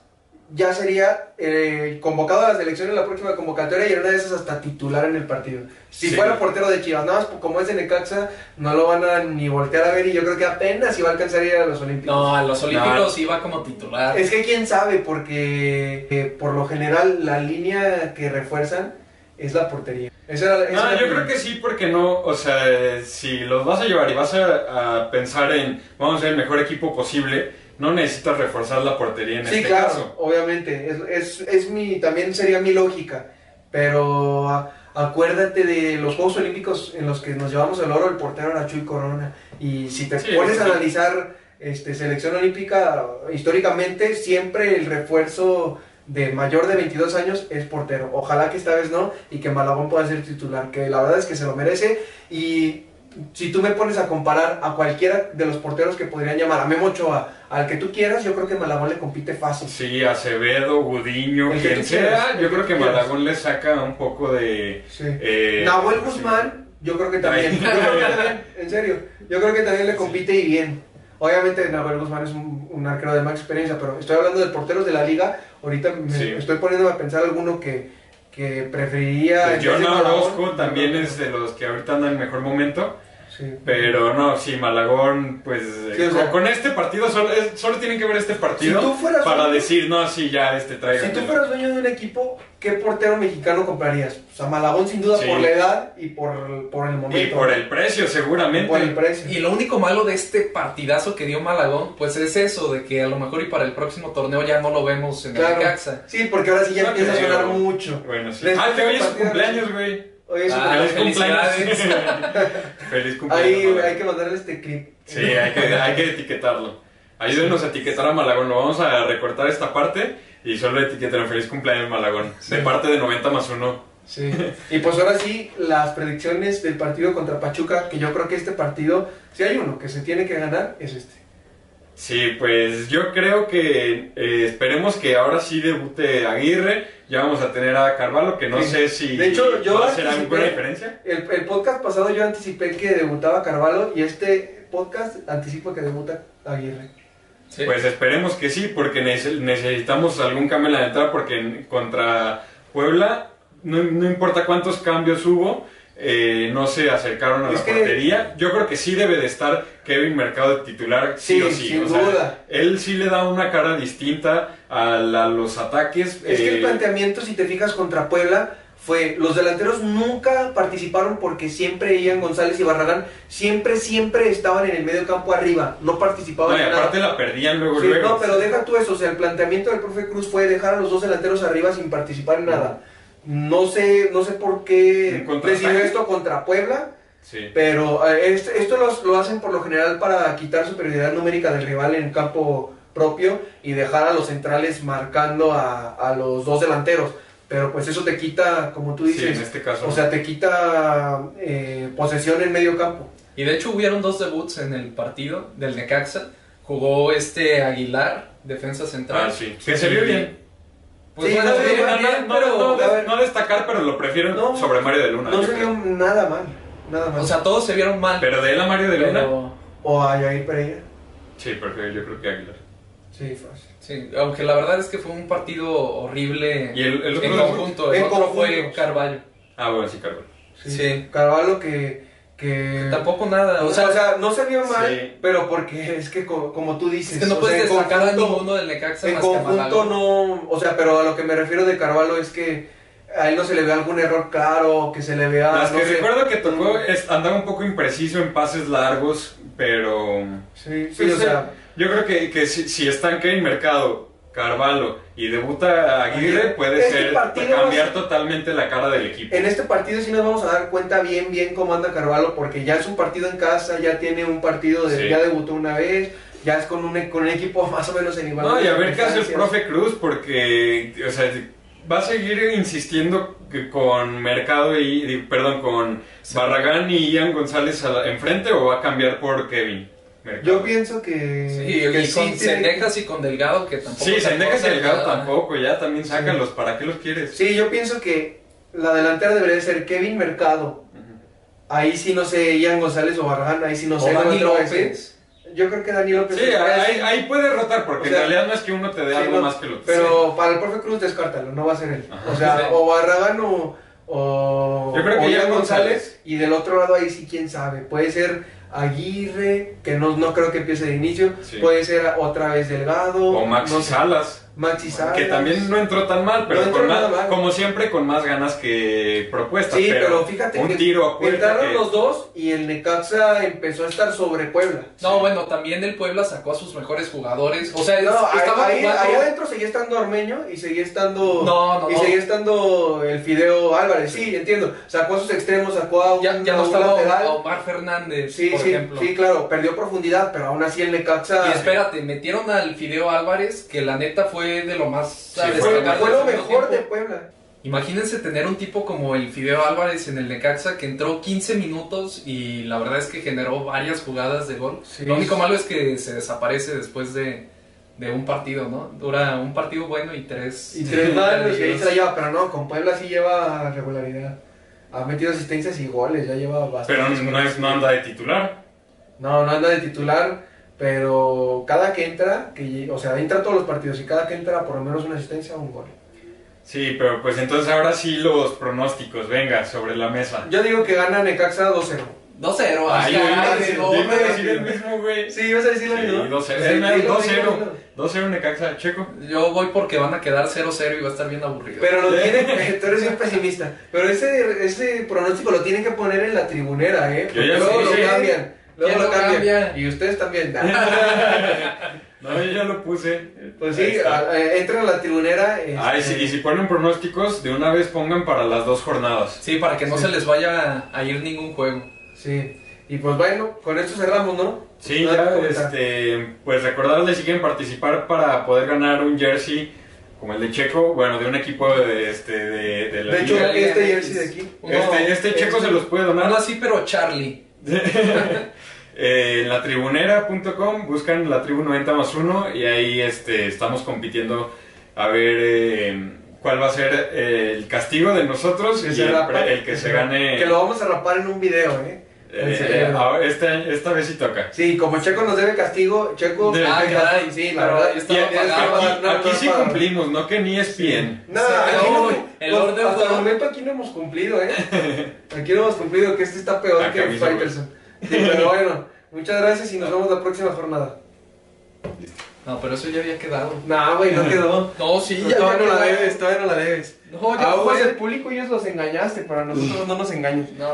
Speaker 3: ya sería eh, convocado a la selección en la próxima convocatoria y en una de esas hasta titular en el partido. Si
Speaker 1: Sí.
Speaker 3: fuera portero de Chivas, nada más como es de Necaxa, no lo van a ni voltear a ver y yo creo que apenas iba a alcanzar a ir a los Olímpicos.
Speaker 2: No, a los Olímpicos iba como titular.
Speaker 3: Es que quién sabe, porque eh, por lo general la línea que refuerzan es la portería. Esa era, esa
Speaker 1: No,
Speaker 3: era
Speaker 1: yo creo que sí, porque no, o sea, si los vas a llevar y vas a, a pensar en vamos a ser el mejor equipo posible, no necesitas reforzar la portería en
Speaker 3: Sí,
Speaker 1: este
Speaker 3: claro,
Speaker 1: caso.
Speaker 3: obviamente. Es, es, es mi, también sería mi lógica. Pero a- acuérdate de los Juegos Olímpicos en los que nos llevamos el oro, el portero era Chuy Corona. Y si te
Speaker 1: Sí,
Speaker 3: pones a analizar este, selección olímpica, históricamente siempre el refuerzo de mayor de 22 años es portero. Ojalá que esta vez no y que Malagón pueda ser titular, que la verdad es que se lo merece. Y si tú me pones a comparar a cualquiera de los porteros que podrían llamar, a Memo Ochoa, al que tú quieras, yo creo que Malagón le compite fácil.
Speaker 1: Sí, Acevedo, Gudiño,
Speaker 3: El que
Speaker 1: quien
Speaker 3: quieras,
Speaker 1: sea, yo
Speaker 3: que
Speaker 1: creo que
Speaker 3: quieras.
Speaker 1: Malagón le saca un poco de...
Speaker 3: Sí.
Speaker 1: eh,
Speaker 3: Nahuel. Guzmán, yo creo que también. Yo creo que también, en serio. Yo creo que también le compite y bien. Obviamente Nahuel Guzmán es un, un arquero de más experiencia, pero estoy hablando de porteros de la liga. Ahorita me
Speaker 1: Sí.
Speaker 3: estoy poniéndome a pensar alguno que, que preferiría.
Speaker 1: Pues John Orozco también es de los que ahorita andan en mejor momento.
Speaker 3: Sí.
Speaker 1: Pero no, sí, Malagón, pues eh,
Speaker 3: Sí, o sea-
Speaker 1: con, con este partido solo, es- solo tienen que ver este partido
Speaker 3: Si tú fueras
Speaker 1: para decir, no, sí, ya este trae.
Speaker 3: Si tú fueras dueño de un equipo, ¿qué portero mexicano comprarías? Pues a Malagón sin duda
Speaker 1: Sí.
Speaker 3: por la edad y por, por el momento.
Speaker 1: Y por el precio,
Speaker 3: Y
Speaker 1: seguramente.
Speaker 3: por el precio.
Speaker 2: Y lo único malo de este partidazo que dio Malagón, pues es eso, de que a lo mejor y para el próximo torneo ya no lo vemos en
Speaker 3: Claro.
Speaker 2: el Caxa.
Speaker 3: Sí, porque ahora sí ya
Speaker 1: No
Speaker 3: empieza a sonar mucho.
Speaker 1: Bueno, sí.
Speaker 3: Les
Speaker 1: Ah,
Speaker 3: gusta
Speaker 1: que hoy es su cumpleaños, güey.
Speaker 3: Oye,
Speaker 2: Ah,
Speaker 1: Feliz cumpleaños. Feliz cumpleaños.
Speaker 3: ahí
Speaker 1: Malagón.
Speaker 3: hay que mandarle este clip.
Speaker 1: Sí, hay que, hay que etiquetarlo. Ayúdenos a etiquetar a Malagón. Lo vamos a recortar esta parte y solo etiqueten feliz cumpleaños Malagón. De parte de 90 más 1.
Speaker 3: Sí. Y pues ahora sí, las predicciones del partido contra Pachuca, que yo creo que este partido, si hay uno que se tiene que ganar, es este.
Speaker 1: Sí, pues yo creo que eh, esperemos que ahora sí debute Aguirre. Ya vamos a tener a Carvalho, que no
Speaker 3: Sí.
Speaker 1: sé si
Speaker 3: De hecho, yo
Speaker 1: va a ser
Speaker 3: anticipé-
Speaker 1: alguna diferencia.
Speaker 3: El, el podcast pasado yo anticipé que debutaba Carvalho y este podcast anticipa que debuta Aguirre.
Speaker 2: Sí.
Speaker 1: Pues esperemos que sí, porque nece- necesitamos algún cambio en la entrada, porque en- contra Puebla, no, no importa cuántos cambios hubo, eh, no se acercaron a
Speaker 3: Es
Speaker 1: la portería. Yo creo que sí debe de estar Kevin Mercado de titular, sí,
Speaker 3: Sí,
Speaker 1: o sí.
Speaker 3: sin
Speaker 1: o sea,
Speaker 3: duda.
Speaker 1: él sí le da una cara distinta a, la- los ataques.
Speaker 3: Es que el
Speaker 1: eh,
Speaker 3: planteamiento, si te fijas, contra Puebla fue, los delanteros nunca participaron porque siempre Ian González y Barragán siempre, siempre estaban en el medio campo arriba, no participaban
Speaker 1: no, y
Speaker 3: en nada.
Speaker 1: aparte la perdían luego,
Speaker 3: Sí,
Speaker 1: luego.
Speaker 3: no, pero deja tú eso, o sea, el planteamiento del profe Cruz fue dejar a los dos delanteros arriba sin participar en nada. No sé, no sé por qué decidió esto contra Puebla,
Speaker 1: Sí.
Speaker 3: pero eh, esto, esto los- lo hacen por lo general para quitar superioridad numérica del rival en campo propio y dejar a los centrales marcando a, a los dos delanteros. Pero pues eso te quita, como tú
Speaker 1: Sí,
Speaker 3: dices,
Speaker 1: en este caso.
Speaker 3: o sea, te quita eh, posesión en medio campo.
Speaker 2: Y de hecho hubieron dos debuts en el partido del Necaxa. Jugó este Aguilar, defensa central.
Speaker 1: ah, sí. Que se vio bien.
Speaker 2: Pues
Speaker 3: Sí,
Speaker 2: bueno,
Speaker 3: no se
Speaker 2: bien,
Speaker 3: vio
Speaker 1: No,
Speaker 2: bien,
Speaker 1: no,
Speaker 2: pero...
Speaker 1: no, no,
Speaker 3: ver.
Speaker 1: no destacar, pero lo prefiero
Speaker 3: No.
Speaker 1: sobre Mario de Luna.
Speaker 3: No se vio nada mal, nada mal.
Speaker 2: O sea, todos se vieron mal.
Speaker 1: Pero de él a Mario de Luna.
Speaker 2: pero-
Speaker 3: o a Jair Pereira.
Speaker 1: Sí, porque yo creo que Aguilar.
Speaker 3: Sí, fácil.
Speaker 2: Sí, aunque la verdad es que fue un partido horrible
Speaker 1: ¿Y el, el otro
Speaker 2: en conjunto. El
Speaker 3: En
Speaker 2: otro
Speaker 3: conjunto.
Speaker 2: fue Carvalho.
Speaker 1: Ah, bueno, sí, Carvalho.
Speaker 3: Sí.
Speaker 2: Sí.
Speaker 3: Carvalho que... que
Speaker 2: Tampoco nada.
Speaker 3: O sea, o sea, no se vio mal,
Speaker 1: Sí.
Speaker 3: pero porque es que co- como, tú dices,
Speaker 2: es que no puedes
Speaker 3: sea, en
Speaker 2: a
Speaker 3: conjunto-
Speaker 2: ninguno del Necaxa
Speaker 3: En
Speaker 2: más que
Speaker 3: conjunto no, o sea, pero a lo que me refiero de Carvalho es que a él no se le ve algún error claro, que se le vea,
Speaker 1: Las
Speaker 3: no
Speaker 1: que
Speaker 3: sé.
Speaker 1: recuerdo que tocó es, andaba un poco impreciso en pases largos, pero
Speaker 3: Sí, sí,
Speaker 1: Pues,
Speaker 3: o sea,
Speaker 1: yo creo que, que si, si está en Kevin Mercado, Carvalho y debuta Aguirre, puede
Speaker 3: Este
Speaker 1: ser
Speaker 3: partido
Speaker 1: cambiar totalmente la cara del equipo.
Speaker 3: En este partido sí nos vamos a dar cuenta bien, bien cómo anda Carvalho, porque ya es un partido en casa, ya tiene un partido, de,
Speaker 1: Sí.
Speaker 3: ya debutó una vez, ya es con un, con un equipo más o menos en igualdad.
Speaker 1: No, y a ver qué hace el profe Cruz, porque, o sea, va a seguir insistiendo que con Mercado y, perdón, con
Speaker 2: Sí.
Speaker 1: Barragán y Ian González a la- enfrente o va a cambiar por Kevin. Mercado?
Speaker 3: Yo pienso que.
Speaker 2: Sí,
Speaker 3: que
Speaker 2: y con
Speaker 3: tiene-
Speaker 2: Sendejas y con Delgado, que tampoco.
Speaker 1: Sí,
Speaker 2: se
Speaker 1: Sendejas y Delgado
Speaker 2: nada.
Speaker 1: tampoco, ya también sácalos, ¿para qué los quieres?
Speaker 3: Sí, yo pienso que la delantera debería ser Kevin Mercado. Ahí sí no sé, Ian González o Barragán, ahí sí no
Speaker 2: O
Speaker 3: sé.
Speaker 2: Dani. López.
Speaker 3: Yo creo que Dani López.
Speaker 1: Sí, ahí, ahí puede rotar, porque
Speaker 3: O sea,
Speaker 1: en realidad no es que uno te dé
Speaker 3: Sí,
Speaker 1: algo
Speaker 3: no,
Speaker 1: más que el otro.
Speaker 3: Pero para el profe Cruz, descártalo, no va a ser él.
Speaker 1: Ajá.
Speaker 3: o sea,
Speaker 2: Sí.
Speaker 3: o Barragán o, o,
Speaker 1: Yo creo que Ian
Speaker 3: Ian González.
Speaker 1: González.
Speaker 3: Y del otro lado ahí sí, quién sabe. Puede ser Aguirre, que no, no creo que empiece de inicio.
Speaker 1: Sí.
Speaker 3: Puede ser otra vez Delgado.
Speaker 1: O Maxi
Speaker 3: no sé,
Speaker 1: Salas.
Speaker 3: Maxi Salas.
Speaker 1: Que también no entró tan mal, pero
Speaker 3: No entró
Speaker 1: con más-
Speaker 3: nada mal.
Speaker 1: como siempre con más ganas que propuestas.
Speaker 3: Sí,
Speaker 1: pero,
Speaker 3: pero fíjate
Speaker 1: un
Speaker 3: que
Speaker 1: tiro a puerta
Speaker 3: entraron
Speaker 1: que-
Speaker 3: los dos y el Necaxa empezó a estar sobre Puebla.
Speaker 2: No, bueno, también el Puebla sacó a sus mejores jugadores. O sea,
Speaker 3: No, ahí,
Speaker 2: estaba
Speaker 3: ahí-
Speaker 2: jugando-
Speaker 3: ahí adentro seguía estando Ormeño y seguía estando.
Speaker 2: No, no,
Speaker 3: y
Speaker 2: no.
Speaker 3: seguía estando el Fideo Álvarez, sí, entiendo. Sacó a sus extremos, sacó a un,
Speaker 2: Ya, ya
Speaker 3: a
Speaker 2: no
Speaker 3: un
Speaker 2: estaba
Speaker 3: lateral.
Speaker 2: Omar Fernández,
Speaker 3: Sí,
Speaker 2: por
Speaker 3: sí,
Speaker 2: ejemplo.
Speaker 3: sí, claro, perdió profundidad, pero aún así el Necaxa.
Speaker 2: Y espérate, metieron al Fideo Álvarez, que la neta fue de lo más
Speaker 1: Sí, fue-
Speaker 3: fue, lo mejor de
Speaker 2: tiempo.
Speaker 3: Puebla.
Speaker 2: Imagínense tener un tipo como el Fideo Álvarez en el Necaxa que entró 15 minutos y la verdad es que generó varias jugadas de gol.
Speaker 3: Sí.
Speaker 2: Lo único malo es que se desaparece después de, de un partido, ¿no? Dura un partido bueno y tres.
Speaker 3: Y tres malos y ahí se la lleva, pero no, con Puebla sí lleva regularidad. Ha metido asistencias y goles, ya lleva bastante.
Speaker 1: Pero no, es, no anda de titular.
Speaker 3: No, no anda de titular, pero cada que entra, que, o sea, entra todos los partidos y cada que entra por lo menos una asistencia o un gol.
Speaker 1: Sí, pero pues entonces ahora sí los pronósticos, venga, sobre la mesa.
Speaker 3: Yo digo que gana Necaxa 2-0.
Speaker 2: 2-0,
Speaker 1: Ay, el mismo, güey.
Speaker 3: Sí, vas a decir lo mismo.
Speaker 1: 2-0.
Speaker 3: Sí,
Speaker 1: Es más,
Speaker 3: dilo,
Speaker 1: 2-0.
Speaker 3: dilo, dilo.
Speaker 1: 2-0 Necaxa, Checo.
Speaker 2: Yo voy porque van a quedar 0-0 y va a estar bien aburrido.
Speaker 3: Pero lo tienen, tú eres bien pesimista. Pero ese, ese pronóstico lo tienen que poner en la tribunera, ¿eh?
Speaker 1: Yo ya
Speaker 3: Luego lo cambian. Luego
Speaker 2: ¿Quién
Speaker 3: lo cambian.
Speaker 2: cambia?
Speaker 3: Y ustedes también.
Speaker 1: No, yo ya lo puse.
Speaker 3: Pues sí,
Speaker 1: está.
Speaker 3: a- la tribunera. este,
Speaker 1: Ay, sí, y si ponen pronósticos, de una vez pongan para las dos jornadas.
Speaker 2: Sí, para que no
Speaker 3: Sí.
Speaker 2: se les vaya a ir ningún juego.
Speaker 3: Sí. Y pues bueno, con esto cerramos, ¿no?
Speaker 1: Sí, ya, este, pues recordarles si quieren participar para poder ganar un jersey como el de Checo, bueno, de un equipo de, este, de, de la
Speaker 3: De hecho, este jersey de aquí.
Speaker 1: Este, este Checo
Speaker 3: este-
Speaker 1: se los puede donar.
Speaker 2: Uno así, pero Charlie.
Speaker 1: Eh, en latribunera.com buscan la tribu 90 más 1 y ahí este, estamos compitiendo a ver eh, cuál va a ser eh, el castigo de nosotros
Speaker 3: Que
Speaker 1: y el,
Speaker 3: rapa,
Speaker 1: pre- el que se gane.
Speaker 3: Que lo vamos a rapar en un video, ¿eh?
Speaker 1: eh, ah, este- esta vez sí toca.
Speaker 3: Sí, como Checo nos debe castigo, Checo.
Speaker 2: Ah, caray,
Speaker 3: sí, la verdad.
Speaker 2: estaba
Speaker 1: aquí,
Speaker 3: no, no,
Speaker 1: aquí
Speaker 3: no,
Speaker 1: sí cumplimos, no que ni es bien.
Speaker 3: No,
Speaker 2: Sí,
Speaker 3: no,
Speaker 2: no, el
Speaker 3: pues,
Speaker 2: orden
Speaker 3: hasta el momento aquí no hemos cumplido, ¿eh? Aquí no hemos cumplido, que este está peor
Speaker 1: Acá
Speaker 3: que. Sí, pero bueno, muchas gracias y nos vemos la próxima jornada.
Speaker 2: No, pero eso ya había quedado.
Speaker 3: No, güey, no quedó.
Speaker 2: No, sí, ya
Speaker 3: todavía no la debes, todavía no la debes.
Speaker 2: No, ya
Speaker 3: A ojos
Speaker 2: fue.
Speaker 3: del público ellos los engañaste, pero a nosotros no nos engañes.
Speaker 2: No,